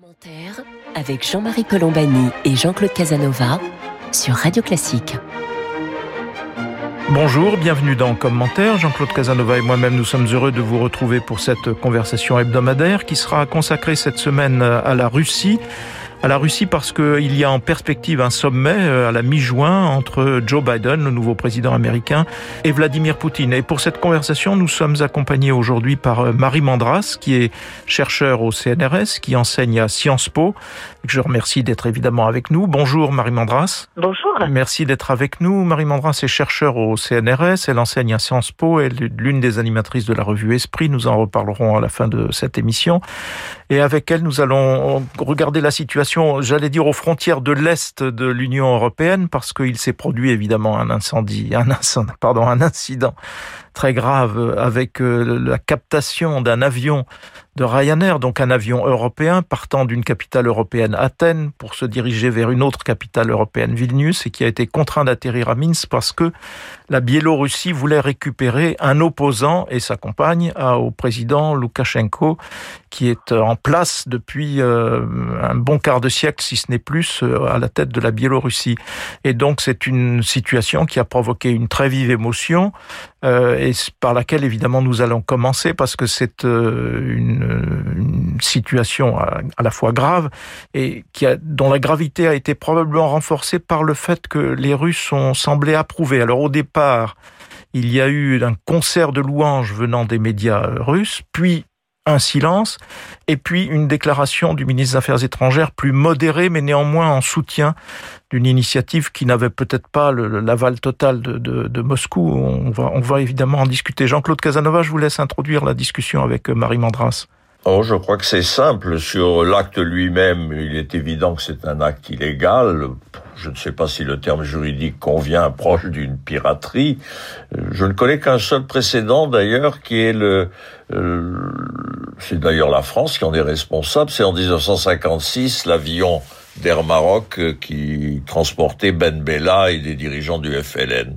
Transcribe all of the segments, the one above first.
Commentaire avec Jean-Marie Colombani et Jean-Claude Casanova sur Radio Classique. Bonjour, bienvenue dans Commentaire. Jean-Claude Casanova et moi-même, nous sommes heureux de vous retrouver pour cette conversation hebdomadaire qui sera consacrée cette semaine à la Russie à la Russie parce qu'il y a en perspective un sommet euh, à la mi-juin entre Joe Biden, le nouveau président américain, et Vladimir Poutine. Et pour cette conversation, nous sommes accompagnés aujourd'hui par euh, Marie Mandras, qui est chercheur au CNRS, qui enseigne à Sciences Po. Je remercie d'être évidemment avec nous. Bonjour Marie Mandras. Bonjour. Merci d'être avec nous. Marie Mandras est chercheur au CNRS, elle enseigne à Sciences Po, elle est l'une des animatrices de la revue Esprit, nous en reparlerons à la fin de cette émission. Et avec elle, nous allons regarder la situation, j'allais dire, aux frontières de l'Est de l'Union européenne, parce qu'il s'est produit évidemment un incendie, un incendie, pardon, un incident très grave avec euh, la captation d'un avion de Ryanair, donc un avion européen partant d'une capitale européenne, Athènes, pour se diriger vers une autre capitale européenne, Vilnius, et qui a été contraint d'atterrir à Minsk parce que la Biélorussie voulait récupérer un opposant et sa compagne au président Loukachenko, qui est en place depuis euh, un bon quart de siècle, si ce n'est plus, euh, à la tête de la Biélorussie. Et donc c'est une situation qui a provoqué une très vive émotion euh, et par laquelle évidemment nous allons commencer parce que c'est une une situation à, la fois grave et qui a, dont la gravité a été probablement renforcée par le fait que les Russes ont semblé approuver. Alors au départ, il y a eu un concert de louanges venant des médias russes, puis un silence, et puis une déclaration du ministre des Affaires étrangères plus modérée, mais néanmoins en soutien d'une initiative qui n'avait peut-être pas l'aval total de, Moscou. On va, on va évidemment en discuter. Jean-Claude Casanova, je vous laisse introduire la discussion avec Marie Mandras. Oh, je crois que c'est simple. Sur l'acte lui-même, il est évident que c'est un acte illégal. Je ne sais pas si le terme juridique convient proche d'une piraterie. Je ne connais qu'un seul précédent d'ailleurs, qui est le, euh, c'est d'ailleurs la France qui en est responsable. C'est en 1956 l'avion d'Air Maroc euh, qui transportait Ben Bella et des dirigeants du FLN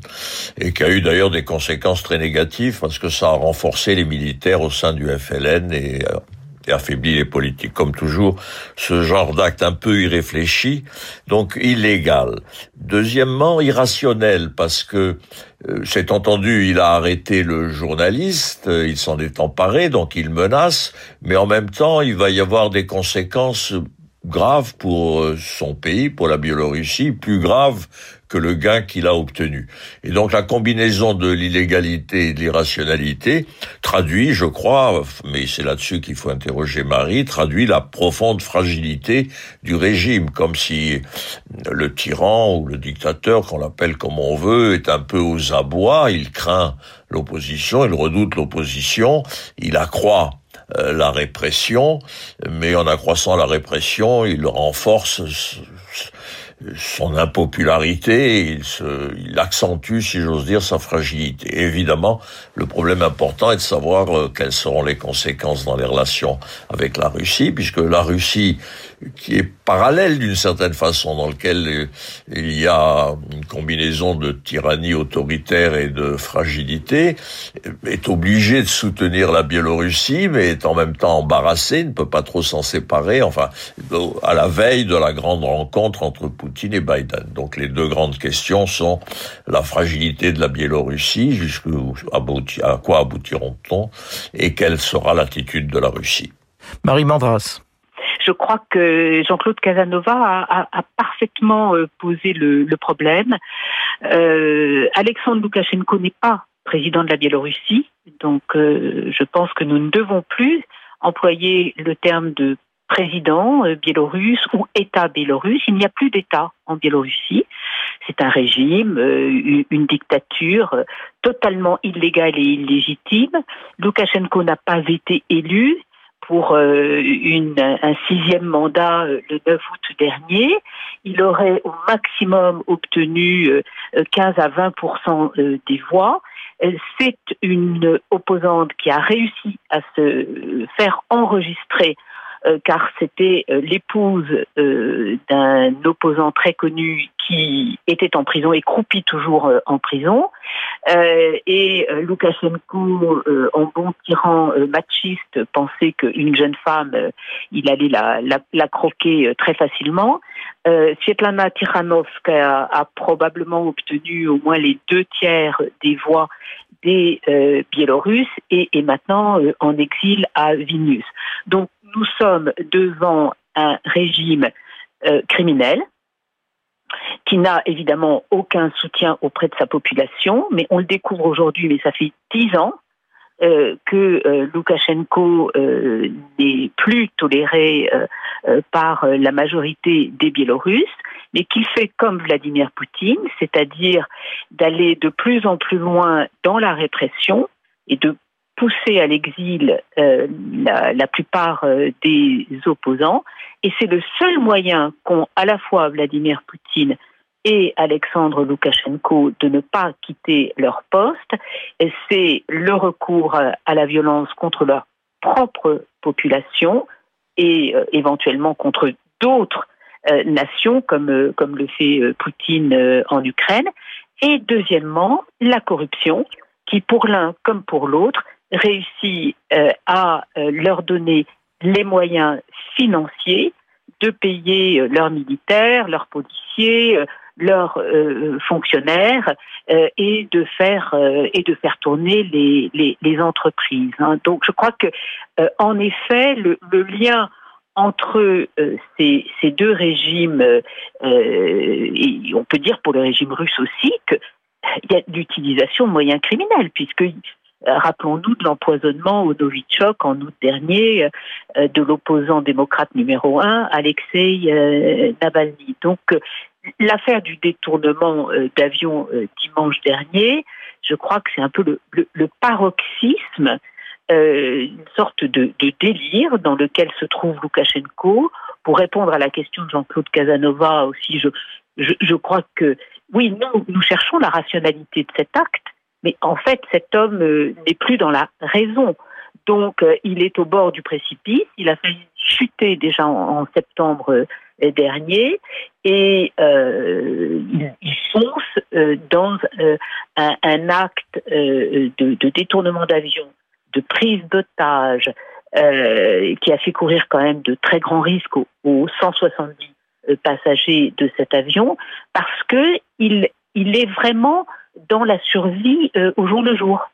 et qui a eu d'ailleurs des conséquences très négatives parce que ça a renforcé les militaires au sein du FLN et, euh, et affaibli les politiques. Comme toujours, ce genre d'acte un peu irréfléchi, donc illégal. Deuxièmement, irrationnel parce que euh, c'est entendu, il a arrêté le journaliste, il s'en est emparé, donc il menace, mais en même temps, il va y avoir des conséquences grave pour euh, son pays, pour la Biélorussie, plus grave que le gain qu'il a obtenu. Et donc la combinaison de l'illégalité et de l'irrationalité traduit, je crois, mais c'est là-dessus qu'il faut interroger Marie, traduit la profonde fragilité du régime, comme si le tyran ou le dictateur, qu'on l'appelle comme on veut, est un peu aux abois, il craint l'opposition, il redoute l'opposition, il accroît la répression, mais en accroissant la répression, il renforce son impopularité, il, se, il accentue, si j'ose dire, sa fragilité. évidemment, le problème important est de savoir euh, quelles seront les conséquences dans les relations avec la Russie, puisque la Russie qui est parallèle d'une certaine façon, dans lequel euh, il y a une combinaison de tyrannie autoritaire et de fragilité, est obligé de soutenir la Biélorussie, mais est en même temps embarrassé, ne peut pas trop s'en séparer, enfin, à la veille de la grande rencontre entre Poutine et Biden. Donc les deux grandes questions sont la fragilité de la Biélorussie, jusqu'à quoi aboutiront-on, et quelle sera l'attitude de la Russie. Marie Mandras je crois que Jean-Claude Casanova a, parfaitement euh, posé le, problème. Euh, Alexandre Loukachenko n'est pas président de la Biélorussie, donc euh, je pense que nous ne devons plus employer le terme de président biélorusse ou État biélorusse. Il n'y a plus d'État en Biélorussie. C'est un régime, une dictature totalement illégale et illégitime. Loukachenko n'a pas été élu pour euh, une, un sixième mandat euh, le 9 août dernier. Il aurait au maximum obtenu 15 euh, à 20% des voix. C'est une opposante qui a réussi à se faire enregistrer car c'était l'épouse d'un opposant très connu qui était en prison et croupit toujours en prison. et Loukachenko, en bon tyran machiste, pensait qu'une jeune femme, il allait la, croquer très facilement. Svetlana Tikhanovskaya a probablement obtenu au moins les deux tiers des voix des euh, Biélorusses et est maintenant euh, en exil à Vilnius. Donc nous sommes devant un régime euh, criminel qui n'a évidemment aucun soutien auprès de sa population, mais on le découvre aujourd'hui, mais ça fait dix ans que Loukachenko n'est plus toléré par la majorité des Biélorusses mais qu'il fait comme Vladimir Poutine, c'est-à-dire d'aller de plus en plus loin dans la répression et de pousser à l'exil euh, la, plupart euh, des opposants. Et c'est le seul moyen qu'ont à la fois Vladimir Poutine et Alexandre Loukachenko de ne pas quitter leur poste, c'est le recours à la violence contre leur propre population et euh, éventuellement contre d'autres euh, nation, comme, comme le fait Poutine en Ukraine. Et deuxièmement, la corruption, qui pour l'un comme pour l'autre réussit à leur donner les moyens financiers de payer leurs militaires, leurs policiers, leurs fonctionnaires et de faire et de faire tourner les, les, entreprises. Hein. Donc je crois que en effet le, lien entre euh, ces, deux régimes, euh, et on peut dire pour le régime russe aussi qu'il y a l'utilisation de moyens criminels, puisque rappelons-nous de l'empoisonnement au Novichok en août dernier euh, de l'opposant démocrate numéro un, Alexei Navalny. Donc l'affaire du détournement d'avion dimanche dernier, je crois que c'est un peu le, paroxysme euh, une sorte de, délire dans lequel se trouve Loukachenko. Pour répondre à la question de Jean-Claude Casanova aussi, je, crois que oui, nous cherchons la rationalité de cet acte, mais en fait, cet homme euh, n'est plus dans la raison. Donc, euh, il est au bord du précipice. Il a failli chuter déjà en, septembre dernier et il, fonce dans un, acte de détournement d'avion de prise d'otage euh, qui a fait courir quand même de très grands risques aux, 170 euh, passagers de cet avion parce que il, il est vraiment dans la survie euh, au jour le jour.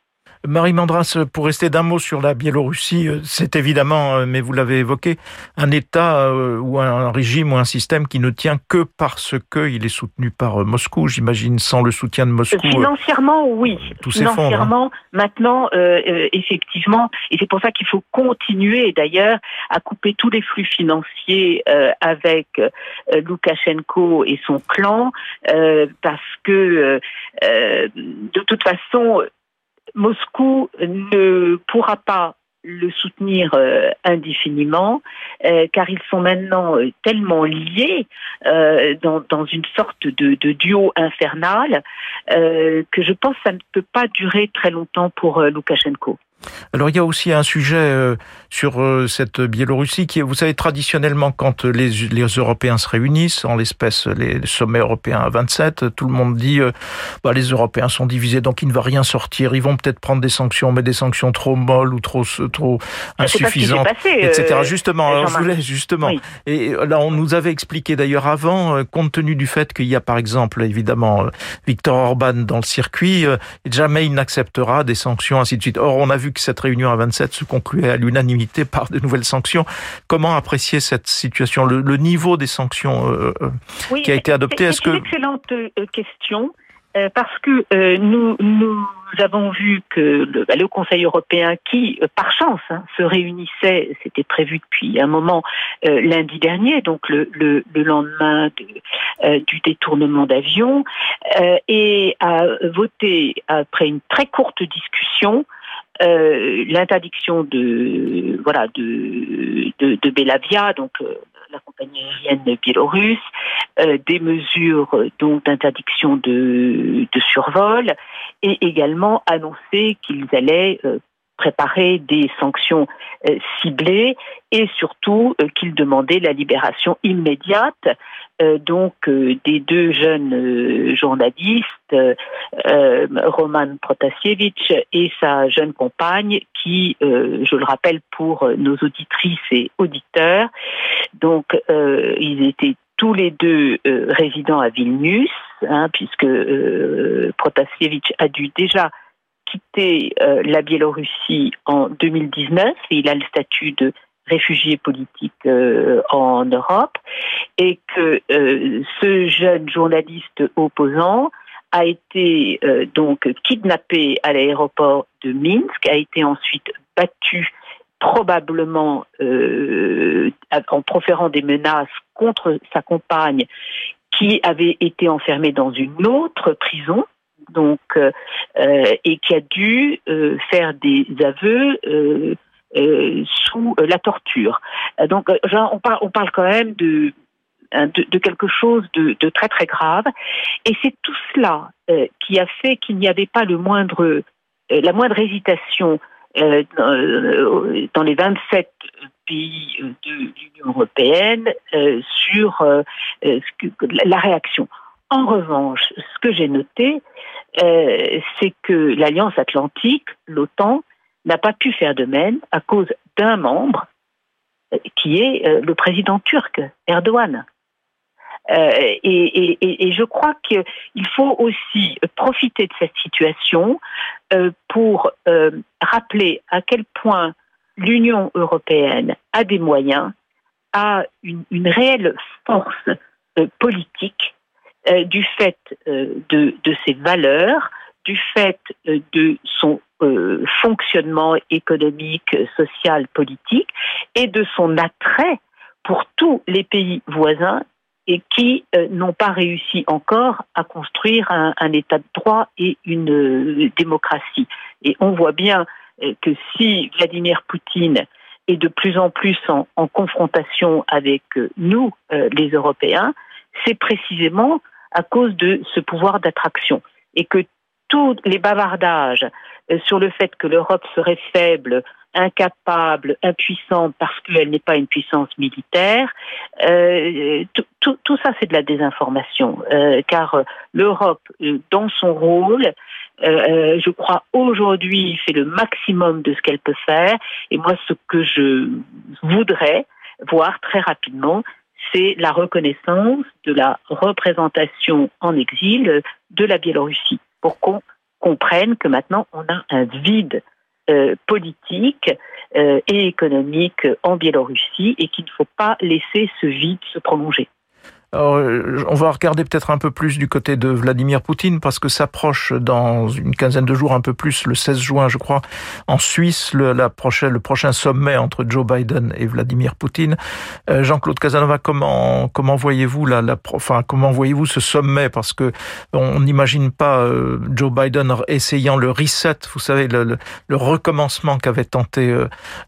Marie Mandras, pour rester d'un mot sur la Biélorussie, euh, c'est évidemment, euh, mais vous l'avez évoqué, un État euh, ou un régime ou un système qui ne tient que parce qu'il est soutenu par Moscou, j'imagine, sans le soutien de Moscou. Financièrement, oui. Tout Financièrement, hein. maintenant, effectivement, et c'est pour ça qu'il faut continuer d'ailleurs à couper tous les flux financiers avec Loukachenko et son clan, parce que de toute façon, Moscou ne pourra pas le soutenir euh, indéfiniment, euh, car ils sont maintenant euh, tellement liés dans, une sorte de, de duo infernal que je pense que ça ne peut pas durer très longtemps pour Loukachenko. Alors il y a aussi un sujet euh, sur euh, cette Biélorussie qui est, vous savez, traditionnellement quand les, les Européens se réunissent, en l'espèce les sommets européens à 27, tout le monde dit euh, bah, les Européens sont divisés donc il ne va rien sortir, ils vont peut-être prendre des sanctions, mais des sanctions trop molles ou trop trop insuffisantes, etc. justement, je voulais justement. Et là on nous avait expliqué d'ailleurs avant, compte tenu du fait qu'il y a par exemple évidemment Victor Orban dans le circuit, jamais il n'acceptera des sanctions ainsi de suite. Or on a vu que cette réunion à 27 se concluait à l'unanimité par de nouvelles sanctions. Comment apprécier cette situation, le, niveau des sanctions euh, euh, qui a été adopté? Est-ce que... une excellente euh, question. Parce que euh, nous, nous avons vu que le, bah, le Conseil européen, qui par chance hein, se réunissait, c'était prévu depuis un moment lundi dernier, donc le, le, le lendemain de, du détournement d'avion, et a voté après une très courte discussion l'interdiction de voilà de de, de Belavia, donc la compagnie aérienne biélorusse, euh, des mesures euh, donc d'interdiction de, de, survol et également annoncer qu'ils allaient euh, préparer des sanctions euh, ciblées et surtout euh, qu'il demandait la libération immédiate donc des deux jeunes journalistes, Roman Protasiewicz et sa jeune compagne, qui, je le rappelle pour nos auditrices et auditeurs, donc ils étaient tous les deux résidents à Vilnius, hein, puisque Protasiewicz a dû déjà quitté euh, la Biélorussie en 2019 et il a le statut de réfugié politique euh, en Europe et que euh, ce jeune journaliste opposant a été donc kidnappé à l'aéroport de Minsk, a été ensuite battu probablement en proférant des menaces contre sa compagne qui avait été enfermée dans une autre prison donc euh, euh, et qui a dû euh, faire des aveux sous la torture. Donc on parle, quand même de de, quelque chose de, de, très très grave. Et c'est tout cela qui a fait qu'il n'y avait pas le moindre, la moindre hésitation dans, les 27 pays de l'Union européenne sur la réaction. En revanche, ce que j'ai noté, euh, c'est que l'Alliance Atlantique, l'OTAN, n'a pas pu faire de même à cause d'un membre euh, qui est euh, le président turc, Erdogan. et, je crois qu'il faut aussi profiter de cette situation pour rappeler à quel point l'Union européenne a des moyens, a une réelle force politique euh, du fait euh, de, ses valeurs, du fait euh, de son fonctionnement économique, social, politique et de son attrait pour tous les pays voisins et qui n'ont pas réussi encore à construire un, État de droit et une démocratie. Et on voit bien que si Vladimir Poutine est de plus en plus en confrontation avec nous, les Européens, c'est précisément à cause de ce pouvoir d'attraction. Et que tous les bavardages euh, sur le fait que l'Europe serait faible, incapable, impuissante parce qu'elle n'est pas une puissance militaire, euh, tout, ça c'est de la désinformation, euh, car l'Europe, dans son rôle, je crois aujourd'hui fait le maximum de ce qu'elle peut faire, et moi ce que je voudrais voir très rapidement, c'est la reconnaissance de la représentation en exil de la Biélorussie, pour qu'on comprenne que maintenant on a un vide euh, politique euh, et économique en Biélorussie et qu'il ne faut pas laisser ce vide se prolonger. Euh, on va regarder peut-être un peu plus du côté de Vladimir Poutine parce que s'approche dans une quinzaine de jours, un peu plus, le 16 juin, je crois, en Suisse, le, la prochaine, le prochain sommet entre Joe Biden et Vladimir Poutine. Euh, Jean-Claude Casanova, comment comment voyez-vous la, la, enfin comment voyez-vous ce sommet? Parce que on n'imagine pas euh, Joe Biden essayant le reset, vous savez, le, recommencement qu'avait tenté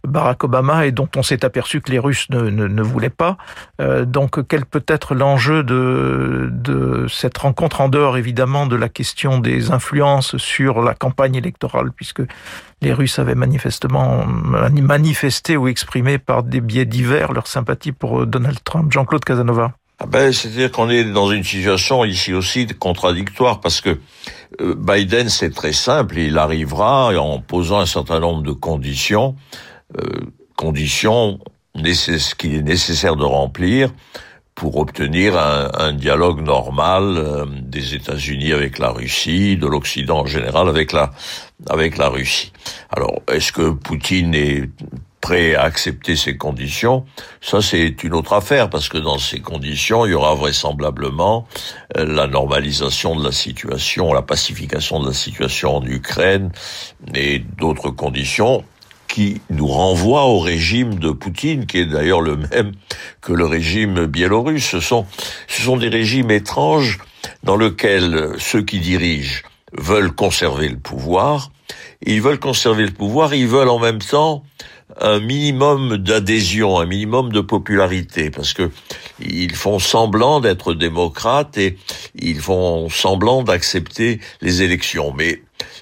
Barack Obama et dont on s'est aperçu que les Russes ne, ne, voulaient pas. donc, quel peut être l'enjeu l'enjeu de, cette rencontre, en dehors évidemment de la question des influences sur la campagne électorale, puisque les Russes avaient manifestement manifesté ou exprimé par des biais divers leur sympathie pour Donald Trump. Jean-Claude Casanova. Ah ben, c'est-à-dire qu'on est dans une situation ici aussi contradictoire parce que euh, Biden, c'est très simple, il arrivera en posant un certain nombre de conditions, euh, conditions qu'il est nécessaire de remplir pour obtenir un, un dialogue normal euh, des États-Unis avec la Russie, de l'Occident en général avec la avec la Russie. Alors, est-ce que Poutine est prêt à accepter ces conditions, ça c'est une autre affaire parce que dans ces conditions, il y aura vraisemblablement euh, la normalisation de la situation, la pacification de la situation en Ukraine et d'autres conditions qui nous renvoie au régime de Poutine, qui est d'ailleurs le même que le régime biélorusse. Ce sont, ce sont des régimes étranges dans lesquels ceux qui dirigent veulent conserver le pouvoir. Ils veulent conserver le pouvoir, ils veulent en même temps un minimum d'adhésion, un minimum de popularité, parce que ils font semblant d'être démocrates et ils font semblant d'accepter les élections. Mais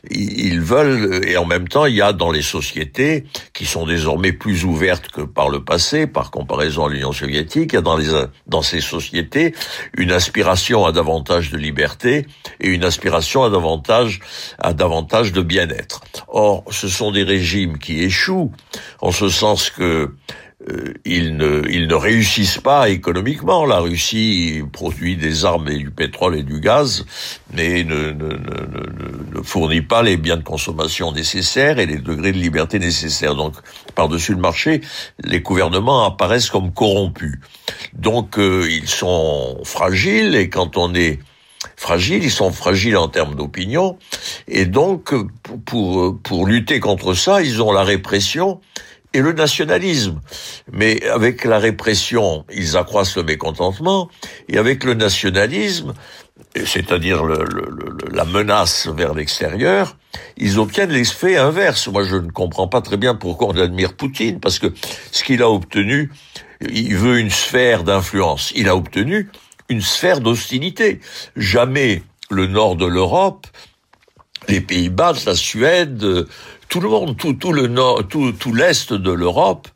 ils veulent, et en même temps, il y a dans les sociétés, qui sont désormais plus ouvertes que par le passé, par comparaison à l'Union soviétique, il y a dans, les, dans ces sociétés une aspiration à davantage de liberté et une aspiration à davantage, à davantage de bien-être. Or, ce sont des régimes qui échouent, en ce sens que ils, ne, ils ne réussissent pas économiquement. La Russie produit des armes et du pétrole et du gaz, mais ne, ne, ne, ne fournit pas les biens de consommation nécessaires et les degrés de liberté nécessaires. Donc, par-dessus le marché, les gouvernements apparaissent comme corrompus. Donc, euh, ils sont fragiles et quand on est fragile, ils sont fragiles en termes d'opinion, et donc pour, pour lutter contre ça, ils ont la répression et le nationalisme. Mais avec la répression, ils accroissent le mécontentement, et avec le nationalisme, c'est-à-dire le, la menace vers l'extérieur, ils obtiennent l'effet inverse. Moi, je ne comprends pas très bien pourquoi on admire Poutine, parce que ce qu'il a obtenu, il veut une sphère d'influence. Il a obtenu une sphère d'hostilité. Jamais le nord de l'Europe, les Pays-Bas, la Suède, tout le monde, tout, tout le nord, tout, l'est de l'Europe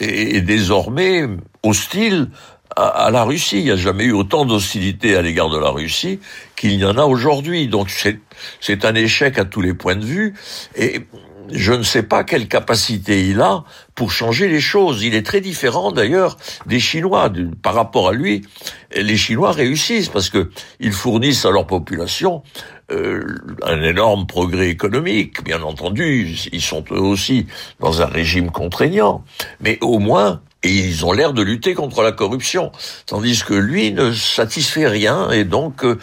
est, désormais hostile à, la Russie. Il n'y a jamais eu autant d'hostilité à l'égard de la Russie qu'il y en a aujourd'hui. Donc c'est un échec à tous les points de vue. Et je ne sais pas quelle capacité il a pour changer les choses. Il est très différent d'ailleurs des Chinois. Par rapport à lui, les Chinois réussissent parce que ils fournissent à leur population euh, un énorme progrès économique. Bien entendu, ils sont eux aussi dans un régime contraignant, mais au moins et ils ont l'air de lutter contre la corruption, tandis que lui ne satisfait rien et donc euh,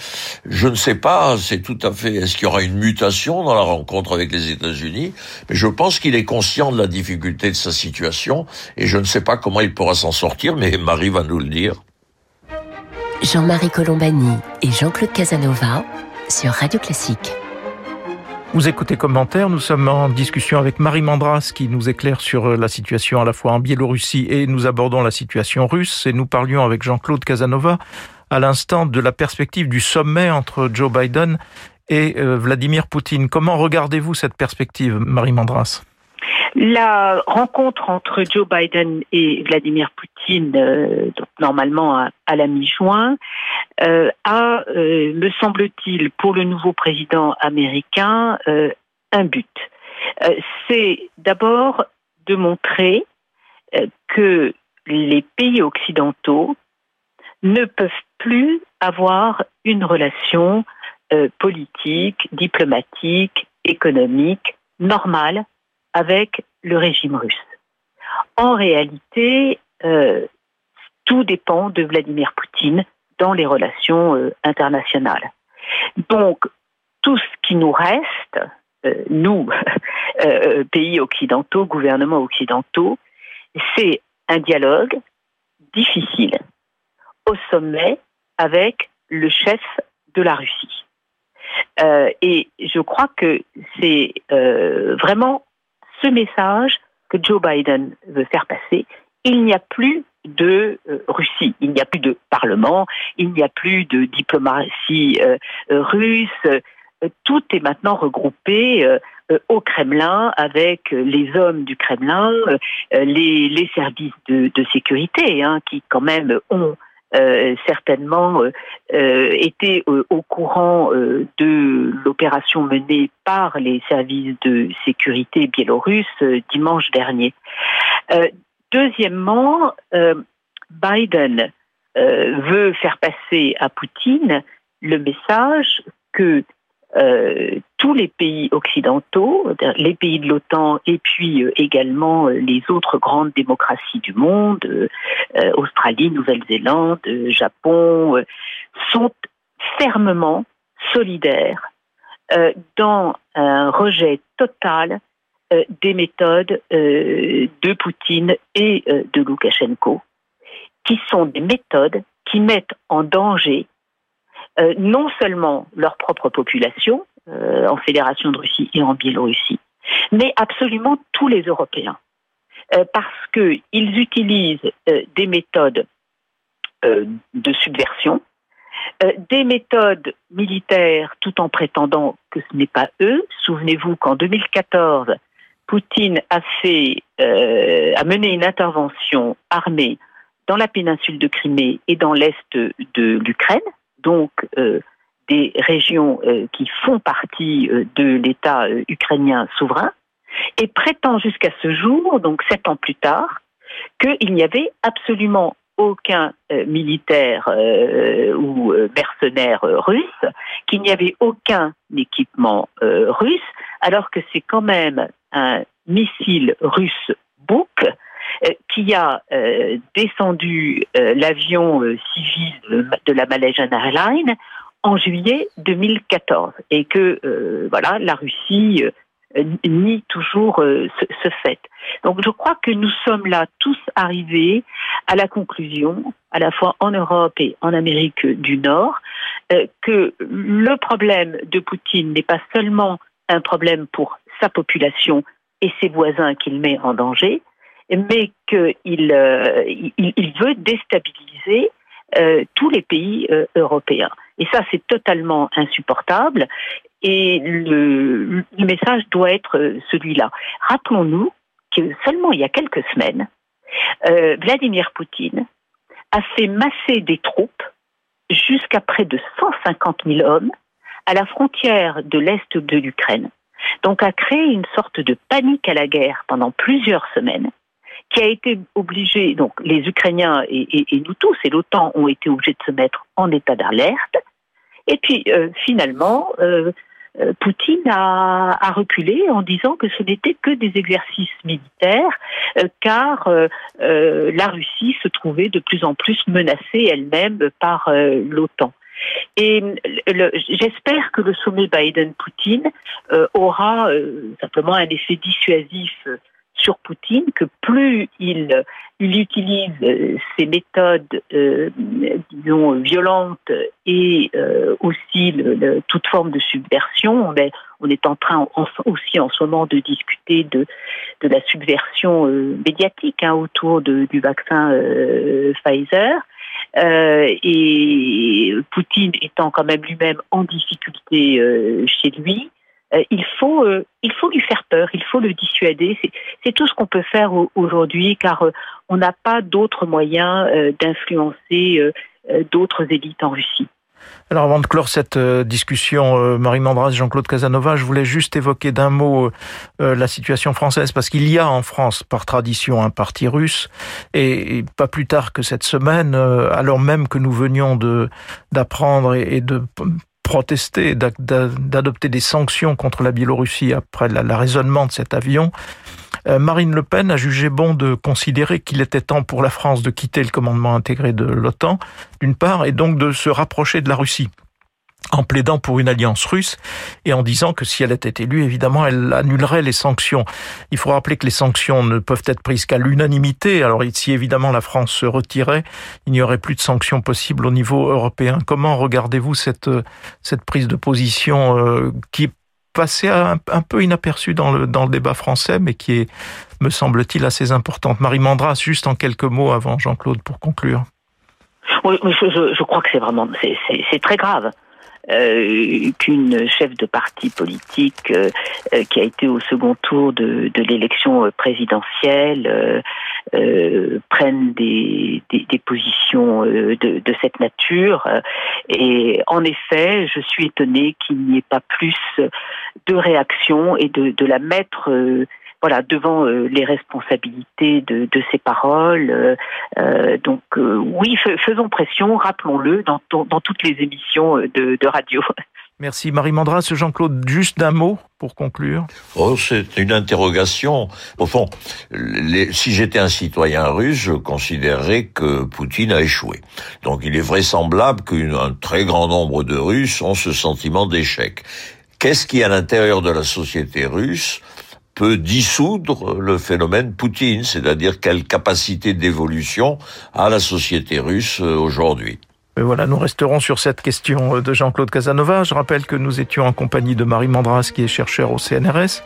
je ne sais pas, c'est tout à fait est-ce qu'il y aura une mutation dans la rencontre avec les États-Unis, mais je pense qu'il est conscient de la difficulté de sa situation et je ne sais pas comment il pourra s'en sortir, mais Marie va nous le dire. Jean-Marie Colombani et Jean-Claude Casanova sur Radio Classique. Vous écoutez commentaire, nous sommes en discussion avec Marie Mandras qui nous éclaire sur euh, la situation à la fois en Biélorussie et nous abordons la situation russe et nous parlions avec Jean-Claude Casanova à l'instant de la perspective du sommet entre Joe Biden et euh, Vladimir Poutine. Comment regardez-vous cette perspective, Marie Mandras? La rencontre entre Joe Biden et Vladimir Poutine, euh, normalement à, la mi-juin, a, euh, me semble-t-il, pour le nouveau président américain, un but. C'est d'abord de montrer que les pays occidentaux ne peuvent plus avoir une relation politique, diplomatique, économique normale avec le régime russe. En réalité, euh, tout dépend de Vladimir Poutine dans les relations euh, internationales. Donc, tout ce qui nous reste, euh, nous, pays occidentaux, gouvernements occidentaux, c'est un dialogue difficile au sommet avec le chef de la Russie. et je crois que c'est vraiment ce message que Joe Biden veut faire passer. Il n'y a plus de euh, Russie, il n'y a plus de parlement, il n'y a plus de diplomatie euh, euh, russe. tout est maintenant regroupé au Kremlin avec les hommes du Kremlin, les, services de, sécurité hein, qui quand même ont certainement été au courant de l'opération menée par les services de sécurité biélorusses dimanche dernier. Deuxièmement, Biden veut faire passer à Poutine le message que euh, tous les pays occidentaux, les pays de l'OTAN et puis euh, également euh, les autres grandes démocraties du monde, Australie, Nouvelle-Zélande, Japon, sont fermement solidaires dans un rejet total des méthodes de Poutine et de Loukachenko, qui sont des méthodes qui mettent en danger euh, non seulement leur propre population, euh, en Fédération de Russie et en Biélorussie, mais absolument tous les Européens. Euh, parce qu'ils utilisent des méthodes de subversion, des méthodes militaires tout en prétendant que ce n'est pas eux. Souvenez-vous qu'en 2014, Poutine a fait, a mené une intervention armée dans la péninsule de Crimée et dans l'est de l'Ukraine, donc des régions qui font partie de l'État ukrainien souverain, et prétend jusqu'à ce jour, donc sept ans plus tard, qu'il n'y avait absolument aucun euh, militaire euh, ou euh, mercenaire russe, qu'il n'y avait aucun équipement russe, alors que c'est quand même un missile russe Buk qui a descendu l'avion civil de la Malaysian Airlines en juillet 2014 et que voilà la Russie nie toujours euh, ce, fait. Donc je crois que nous sommes là tous arrivés à la conclusion, à la fois en Europe et en Amérique du Nord, euh, que le problème de Poutine n'est pas seulement un problème pour sa population et ses voisins qu'il met en danger, mais qu'il il, il, veut déstabiliser tous les pays européens. Et ça, c'est totalement insupportable. Et le, message doit être euh, celui-là. Rappelons-nous que seulement il y a quelques semaines, euh, Vladimir Poutine a fait masser des troupes jusqu'à près de 150 000 hommes à la frontière de l'Est de l'Ukraine. Donc a créé une sorte de panique à la guerre pendant plusieurs semaines qui a été obligé, donc les Ukrainiens et, nous tous et l'OTAN ont été obligés de se mettre en état d'alerte. Et puis euh, finalement, euh, Poutine a, reculé en disant que ce n'était que des exercices militaires, euh, car euh, la Russie se trouvait de plus en plus menacée elle-même par l'OTAN. Et j'espère que le sommet Biden-Poutine aura simplement un effet dissuasif sur Poutine que plus il, il utilise euh, ces méthodes, euh, disons, violentes et euh, aussi toute forme de subversion, on est, en train aussi en ce moment de discuter de, la subversion médiatique hein, autour du vaccin Pfizer. et Poutine étant quand même lui-même en difficulté chez lui, euh, il faut euh, il faut lui faire peur, il faut le dissuader. C'est tout ce qu'on peut faire aujourd'hui, car euh, on n'a pas d'autres moyens d'influencer d'autres élites en Russie. Alors avant de clore cette discussion, Marie Mandras, Jean-Claude Casanova, je voulais juste évoquer d'un mot la situation française, parce qu'il y a en France, par tradition, un parti russe, et, pas plus tard que cette semaine, alors même que nous venions d'apprendre et de protester, d'adopter des sanctions contre la Biélorussie après l'arraisonnement de cet avion, euh, Marine Le Pen a jugé bon de considérer qu'il était temps pour la France de quitter le commandement intégré de l'OTAN, d'une part, et donc de se rapprocher de la Russie en plaidant pour une alliance russe et en disant que si elle était élue, évidemment, elle annulerait les sanctions. Il faut rappeler que les sanctions ne peuvent être prises qu'à l'unanimité. Alors si évidemment la France se retirait, il n'y aurait plus de sanctions possibles au niveau européen. Comment regardez-vous cette, cette prise de position euh, qui est passée un, peu inaperçue dans le, dans le débat français, mais qui est, me semble-t-il, assez importante? Marie Mandras, juste en quelques mots avant Jean-Claude pour conclure. Oui, je, je crois que c'est vraiment c'est très grave. Euh, qu'une chef de parti politique euh, euh, qui a été au second tour de, de l'élection présidentielle prenne des, des, des positions de, de, cette nature. Et en effet, je suis étonnée qu'il n'y ait pas plus de réaction et de, de la mettre voilà devant euh, les responsabilités de, de ces paroles. Euh, euh donc euh, oui, faisons pression, rappelons-le dans, dans, toutes les émissions de, de radio. Merci Marie Mandras. Jean-Claude, juste d'un mot pour conclure. Oh, c'est une interrogation. Au fond, les, si j'étais un citoyen russe, je considérerais que Poutine a échoué. Donc il est vraisemblable qu'un très grand nombre de Russes ont ce sentiment d'échec. Qu'est-ce qui, à l'intérieur de la société russe, peut dissoudre le phénomène Poutine, c'est-à-dire quelle capacité d'évolution a la société russe euh, aujourd'hui. Mais voilà, nous resterons sur cette question de Jean-Claude Casanova. Je rappelle que nous étions en compagnie de Marie Mandras, qui est chercheur au CNRS,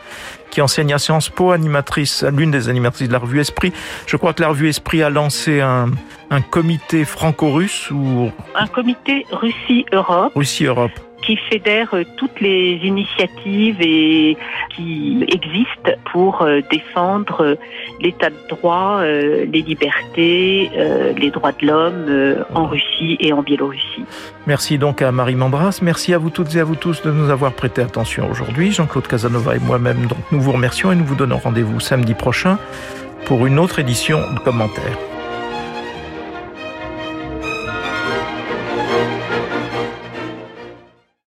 qui enseigne à Sciences Po, animatrice, l'une des animatrices de la revue Esprit. Je crois que la revue Esprit a lancé un, un comité franco-russe ou... Un comité Russie-Europe. Russie-Europe qui fédère euh, toutes les initiatives et qui existent pour euh, défendre euh, l'état de droit, les libertés, les droits de l'homme en Russie et en Biélorussie. Merci donc à Marie Mandras. Merci à vous toutes et à vous tous de nous avoir prêté attention aujourd'hui. Jean-Claude Casanova et moi-même, donc, nous vous remercions et nous vous donnons rendez-vous samedi prochain pour une autre édition de commentaires.